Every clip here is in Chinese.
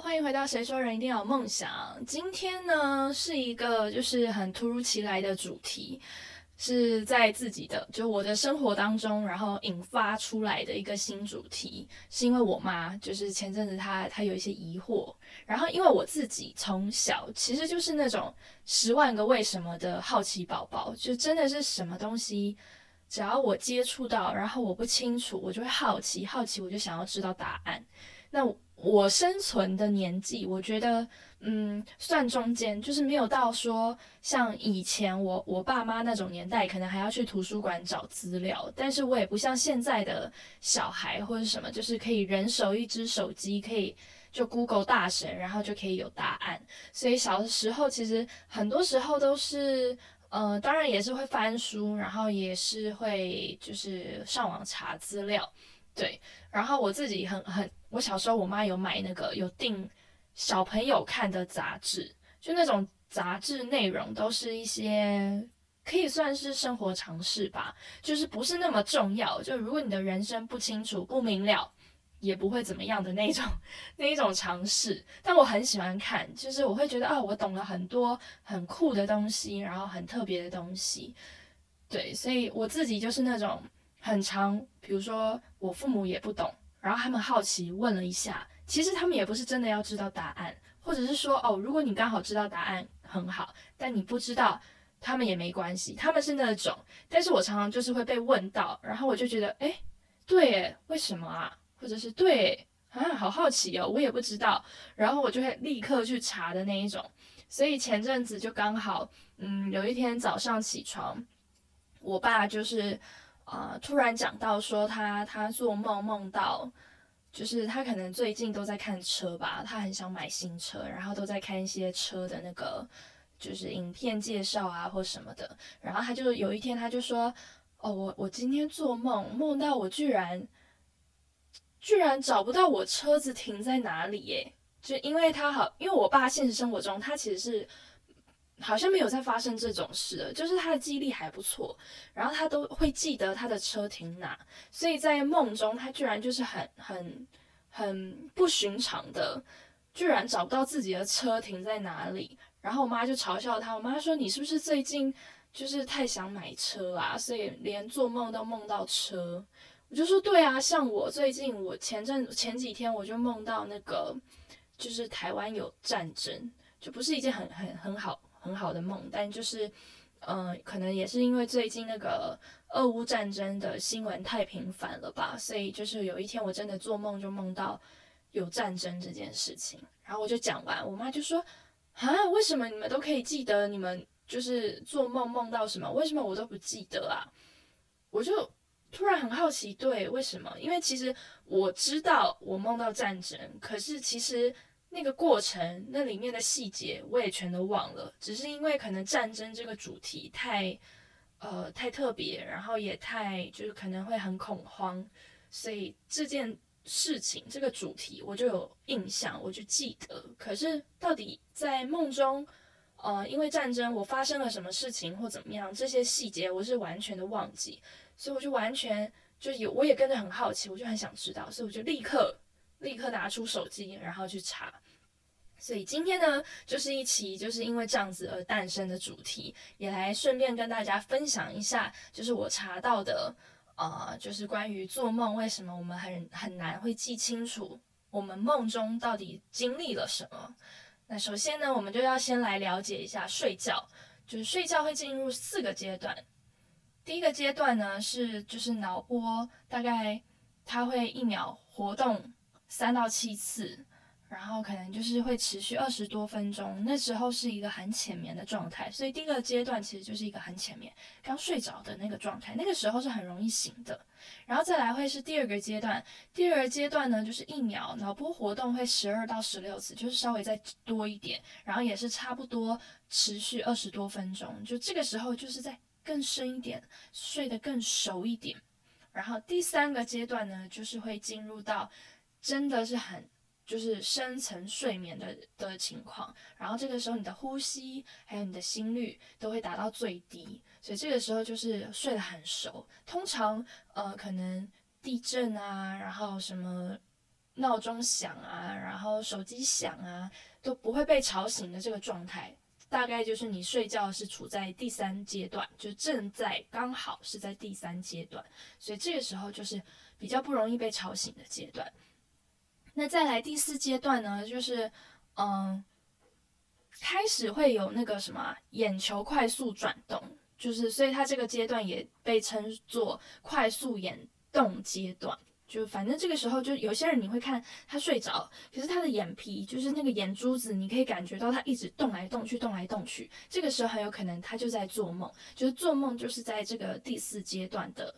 欢迎回到《谁说人一定要有梦想》。今天呢是一个就是很突如其来的主题，是在自己的就我的生活当中，然后引发出来的一个新主题，是因为我妈就是前阵子她她有一些疑惑，然后因为我自己从小其实就是那种十万个为什么的好奇宝宝，就真的是什么东西只要我接触到，然后我不清楚，我就会好奇，好奇我就想要知道答案。那我生存的年纪，我觉得，嗯，算中间，就是没有到说像以前我我爸妈那种年代，可能还要去图书馆找资料，但是我也不像现在的小孩或者什么，就是可以人手一只手机，可以就 Google 大神，然后就可以有答案。所以小的时候，其实很多时候都是，呃，当然也是会翻书，然后也是会就是上网查资料。对，然后我自己很很，我小时候我妈有买那个有订小朋友看的杂志，就那种杂志内容都是一些可以算是生活常识吧，就是不是那么重要，就如果你的人生不清楚不明了，也不会怎么样的那种 那一种常识。但我很喜欢看，就是我会觉得啊，我懂了很多很酷的东西，然后很特别的东西。对，所以我自己就是那种。很长，比如说我父母也不懂，然后他们好奇问了一下，其实他们也不是真的要知道答案，或者是说哦，如果你刚好知道答案很好，但你不知道，他们也没关系，他们是那种。但是我常常就是会被问到，然后我就觉得，哎，对，为什么啊？或者是对啊，好好奇哦，我也不知道，然后我就会立刻去查的那一种。所以前阵子就刚好，嗯，有一天早上起床，我爸就是。啊！突然讲到说他他做梦梦到，就是他可能最近都在看车吧，他很想买新车，然后都在看一些车的那个就是影片介绍啊或什么的。然后他就有一天他就说：“哦，我我今天做梦梦到我居然居然找不到我车子停在哪里耶！就因为他好，因为我爸现实生活中他其实是。”好像没有再发生这种事了，就是他的记忆力还不错，然后他都会记得他的车停哪，所以在梦中他居然就是很很很不寻常的，居然找不到自己的车停在哪里，然后我妈就嘲笑他，我妈说你是不是最近就是太想买车啊，所以连做梦都梦到车，我就说对啊，像我最近我前阵前几天我就梦到那个就是台湾有战争，就不是一件很很很好。很好的梦，但就是，嗯，可能也是因为最近那个俄乌战争的新闻太频繁了吧，所以就是有一天我真的做梦就梦到有战争这件事情，然后我就讲完，我妈就说啊，为什么你们都可以记得你们就是做梦梦到什么，为什么我都不记得啊？我就突然很好奇，对，为什么？因为其实我知道我梦到战争，可是其实。那个过程，那里面的细节我也全都忘了，只是因为可能战争这个主题太，呃，太特别，然后也太就是可能会很恐慌，所以这件事情这个主题我就有印象，我就记得。可是到底在梦中，呃，因为战争我发生了什么事情或怎么样，这些细节我是完全的忘记，所以我就完全就有我也跟着很好奇，我就很想知道，所以我就立刻。立刻拿出手机，然后去查。所以今天呢，就是一期就是因为这样子而诞生的主题，也来顺便跟大家分享一下，就是我查到的，呃，就是关于做梦为什么我们很很难会记清楚我们梦中到底经历了什么。那首先呢，我们就要先来了解一下睡觉，就是睡觉会进入四个阶段。第一个阶段呢是就是脑波大概它会一秒活动。三到七次，然后可能就是会持续二十多分钟。那时候是一个很浅眠的状态，所以第一个阶段其实就是一个很浅眠、刚睡着的那个状态。那个时候是很容易醒的。然后再来会是第二个阶段，第二个阶段呢就是一秒脑波活动会十二到十六次，就是稍微再多一点，然后也是差不多持续二十多分钟。就这个时候就是在更深一点，睡得更熟一点。然后第三个阶段呢，就是会进入到。真的是很就是深层睡眠的的情况，然后这个时候你的呼吸还有你的心率都会达到最低，所以这个时候就是睡得很熟。通常呃可能地震啊，然后什么闹钟响啊，然后手机响啊，都不会被吵醒的这个状态，大概就是你睡觉是处在第三阶段，就正在刚好是在第三阶段，所以这个时候就是比较不容易被吵醒的阶段。那再来第四阶段呢，就是嗯，开始会有那个什么眼球快速转动，就是所以它这个阶段也被称作快速眼动阶段。就反正这个时候，就有些人你会看他睡着，可是他的眼皮就是那个眼珠子，你可以感觉到他一直动来动去，动来动去。这个时候很有可能他就在做梦，就是做梦就是在这个第四阶段的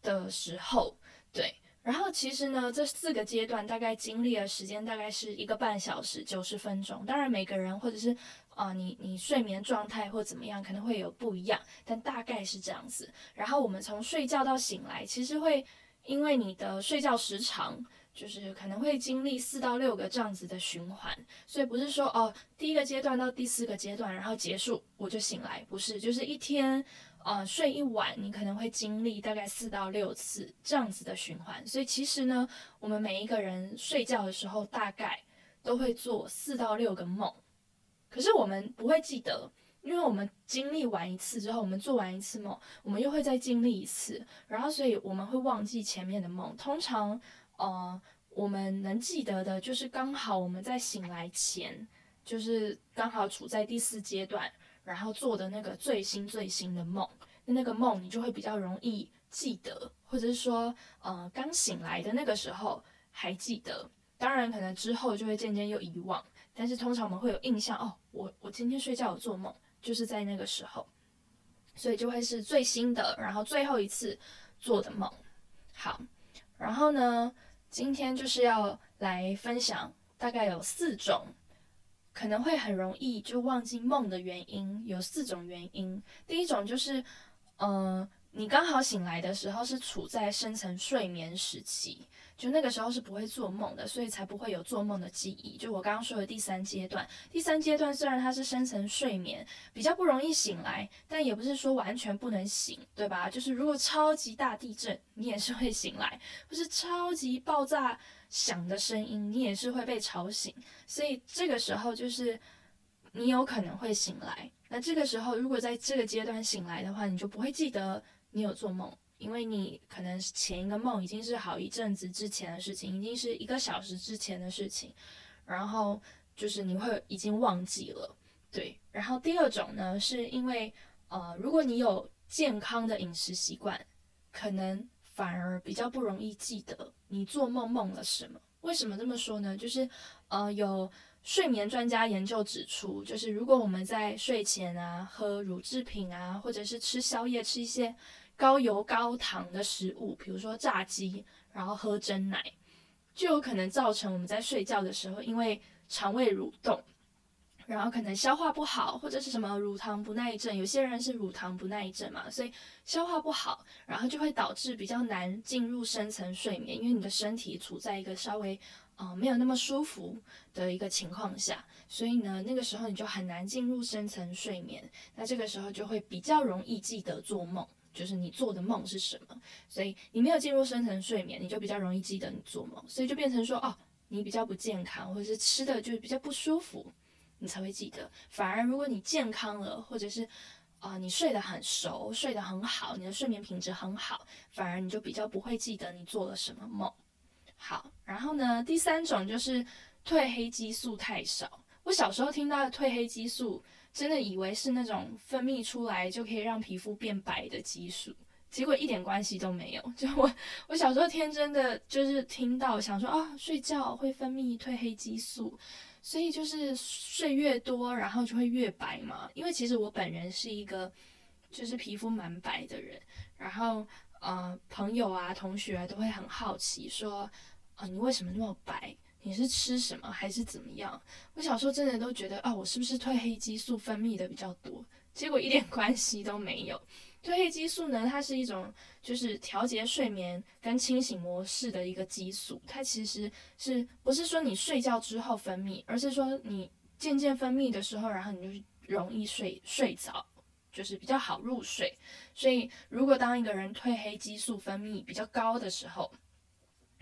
的时候，对。然后其实呢，这四个阶段大概经历了时间大概是一个半小时九十分钟。当然每个人或者是啊你你睡眠状态或怎么样可能会有不一样，但大概是这样子。然后我们从睡觉到醒来，其实会。因为你的睡觉时长，就是可能会经历四到六个这样子的循环，所以不是说哦，第一个阶段到第四个阶段，然后结束我就醒来，不是，就是一天，呃，睡一晚，你可能会经历大概四到六次这样子的循环。所以其实呢，我们每一个人睡觉的时候，大概都会做四到六个梦，可是我们不会记得。因为我们经历完一次之后，我们做完一次梦，我们又会再经历一次，然后所以我们会忘记前面的梦。通常，呃，我们能记得的就是刚好我们在醒来前，就是刚好处在第四阶段，然后做的那个最新最新的梦，那个梦你就会比较容易记得，或者是说，呃，刚醒来的那个时候还记得。当然，可能之后就会渐渐又遗忘，但是通常我们会有印象哦，我我今天睡觉有做梦。就是在那个时候，所以就会是最新的，然后最后一次做的梦。好，然后呢，今天就是要来分享，大概有四种可能会很容易就忘记梦的原因，有四种原因。第一种就是，嗯，你刚好醒来的时候是处在深层睡眠时期。就那个时候是不会做梦的，所以才不会有做梦的记忆。就我刚刚说的第三阶段，第三阶段虽然它是深层睡眠，比较不容易醒来，但也不是说完全不能醒，对吧？就是如果超级大地震，你也是会醒来；或是超级爆炸响的声音，你也是会被吵醒。所以这个时候就是你有可能会醒来。那这个时候如果在这个阶段醒来的话，你就不会记得你有做梦。因为你可能前一个梦已经是好一阵子之前的事情，已经是一个小时之前的事情，然后就是你会已经忘记了，对。然后第二种呢，是因为呃，如果你有健康的饮食习惯，可能反而比较不容易记得你做梦梦了什么。为什么这么说呢？就是呃，有睡眠专家研究指出，就是如果我们在睡前啊喝乳制品啊，或者是吃宵夜，吃一些。高油高糖的食物，比如说炸鸡，然后喝真奶，就有可能造成我们在睡觉的时候，因为肠胃蠕动，然后可能消化不好，或者是什么乳糖不耐症，有些人是乳糖不耐症嘛，所以消化不好，然后就会导致比较难进入深层睡眠，因为你的身体处在一个稍微呃没有那么舒服的一个情况下，所以呢，那个时候你就很难进入深层睡眠，那这个时候就会比较容易记得做梦。就是你做的梦是什么，所以你没有进入深层睡眠，你就比较容易记得你做梦，所以就变成说，哦，你比较不健康，或者是吃的就比较不舒服，你才会记得。反而如果你健康了，或者是啊你睡得很熟，睡得很好，你的睡眠品质很好，反而你就比较不会记得你做了什么梦。好，然后呢，第三种就是褪黑激素太少。我小时候听到的褪黑激素。真的以为是那种分泌出来就可以让皮肤变白的激素，结果一点关系都没有。就我我小时候天真的就是听到想说啊，睡觉会分泌褪黑激素，所以就是睡越多，然后就会越白嘛。因为其实我本人是一个就是皮肤蛮白的人，然后呃朋友啊同学啊都会很好奇说啊你为什么那么白？你是吃什么还是怎么样？我小时候真的都觉得啊，我是不是褪黑激素分泌的比较多？结果一点 关系都没有。褪黑激素呢，它是一种就是调节睡眠跟清醒模式的一个激素，它其实是不是说你睡觉之后分泌，而是说你渐渐分泌的时候，然后你就容易睡睡着，就是比较好入睡。所以如果当一个人褪黑激素分泌比较高的时候，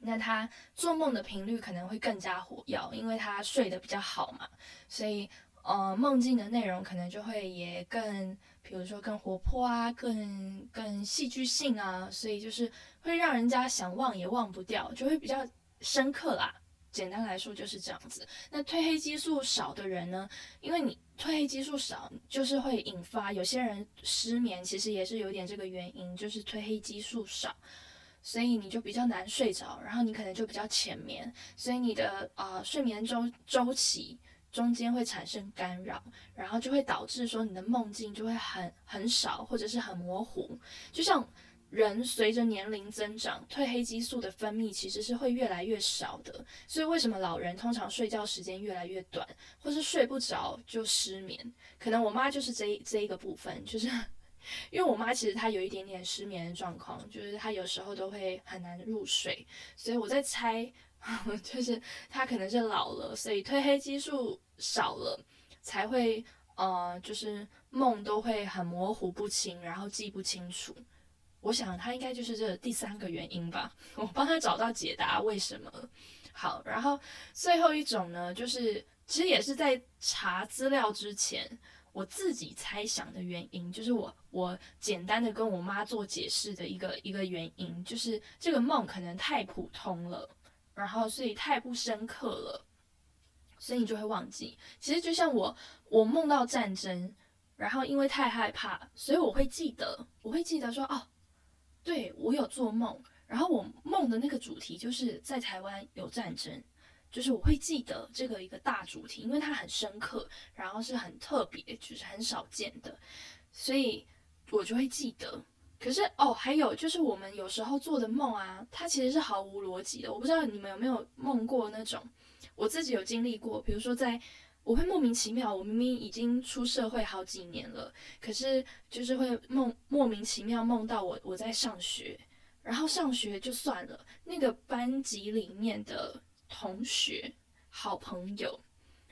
那他做梦的频率可能会更加活跃，因为他睡得比较好嘛，所以呃梦境的内容可能就会也更，比如说更活泼啊，更更戏剧性啊，所以就是会让人家想忘也忘不掉，就会比较深刻啦。简单来说就是这样子。那褪黑激素少的人呢，因为你褪黑激素少，就是会引发有些人失眠，其实也是有点这个原因，就是褪黑激素少。所以你就比较难睡着，然后你可能就比较浅眠，所以你的呃睡眠周周期中间会产生干扰，然后就会导致说你的梦境就会很很少或者是很模糊。就像人随着年龄增长，褪黑激素的分泌其实是会越来越少的。所以为什么老人通常睡觉时间越来越短，或是睡不着就失眠？可能我妈就是这这一个部分，就是。因为我妈其实她有一点点失眠的状况，就是她有时候都会很难入睡，所以我在猜，就是她可能是老了，所以褪黑激素少了，才会呃，就是梦都会很模糊不清，然后记不清楚。我想她应该就是这第三个原因吧，我帮她找到解答为什么。好，然后最后一种呢，就是其实也是在查资料之前。我自己猜想的原因，就是我我简单的跟我妈做解释的一个一个原因，就是这个梦可能太普通了，然后所以太不深刻了，所以你就会忘记。其实就像我我梦到战争，然后因为太害怕，所以我会记得，我会记得说哦，对我有做梦，然后我梦的那个主题就是在台湾有战争。就是我会记得这个一个大主题，因为它很深刻，然后是很特别，就是很少见的，所以我就会记得。可是哦，还有就是我们有时候做的梦啊，它其实是毫无逻辑的。我不知道你们有没有梦过那种，我自己有经历过。比如说，在我会莫名其妙，我明明已经出社会好几年了，可是就是会梦莫名其妙梦到我我在上学，然后上学就算了，那个班级里面的。同学、好朋友，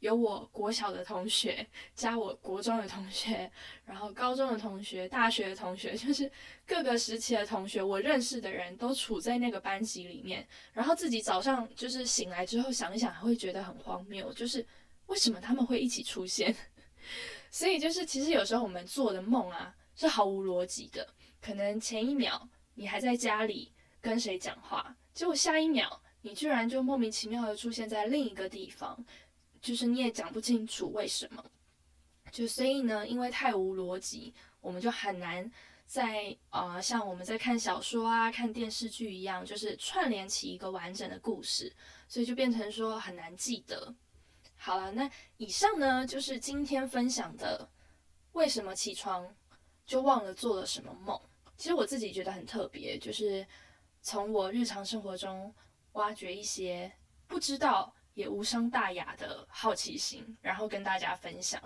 有我国小的同学，加我国中的同学，然后高中的同学、大学的同学，就是各个时期的同学，我认识的人都处在那个班级里面。然后自己早上就是醒来之后想一想，还会觉得很荒谬，就是为什么他们会一起出现？所以就是其实有时候我们做的梦啊，是毫无逻辑的。可能前一秒你还在家里跟谁讲话，结果下一秒。你居然就莫名其妙的出现在另一个地方，就是你也讲不清楚为什么，就所以呢，因为太无逻辑，我们就很难在呃像我们在看小说啊、看电视剧一样，就是串联起一个完整的故事，所以就变成说很难记得。好了，那以上呢就是今天分享的为什么起床就忘了做了什么梦。其实我自己觉得很特别，就是从我日常生活中。挖掘一些不知道也无伤大雅的好奇心，然后跟大家分享。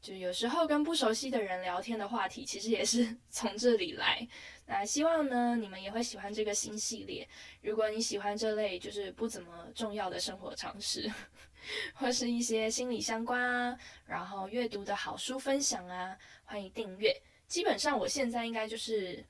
就有时候跟不熟悉的人聊天的话题，其实也是从这里来。那希望呢，你们也会喜欢这个新系列。如果你喜欢这类就是不怎么重要的生活常识，或是一些心理相关啊，然后阅读的好书分享啊，欢迎订阅。基本上我现在应该就是，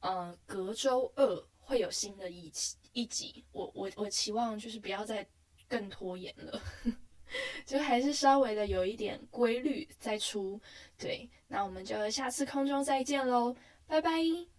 呃，隔周二会有新的一。一集，我我我期望就是不要再更拖延了，就还是稍微的有一点规律再出。对，那我们就下次空中再见喽，拜拜。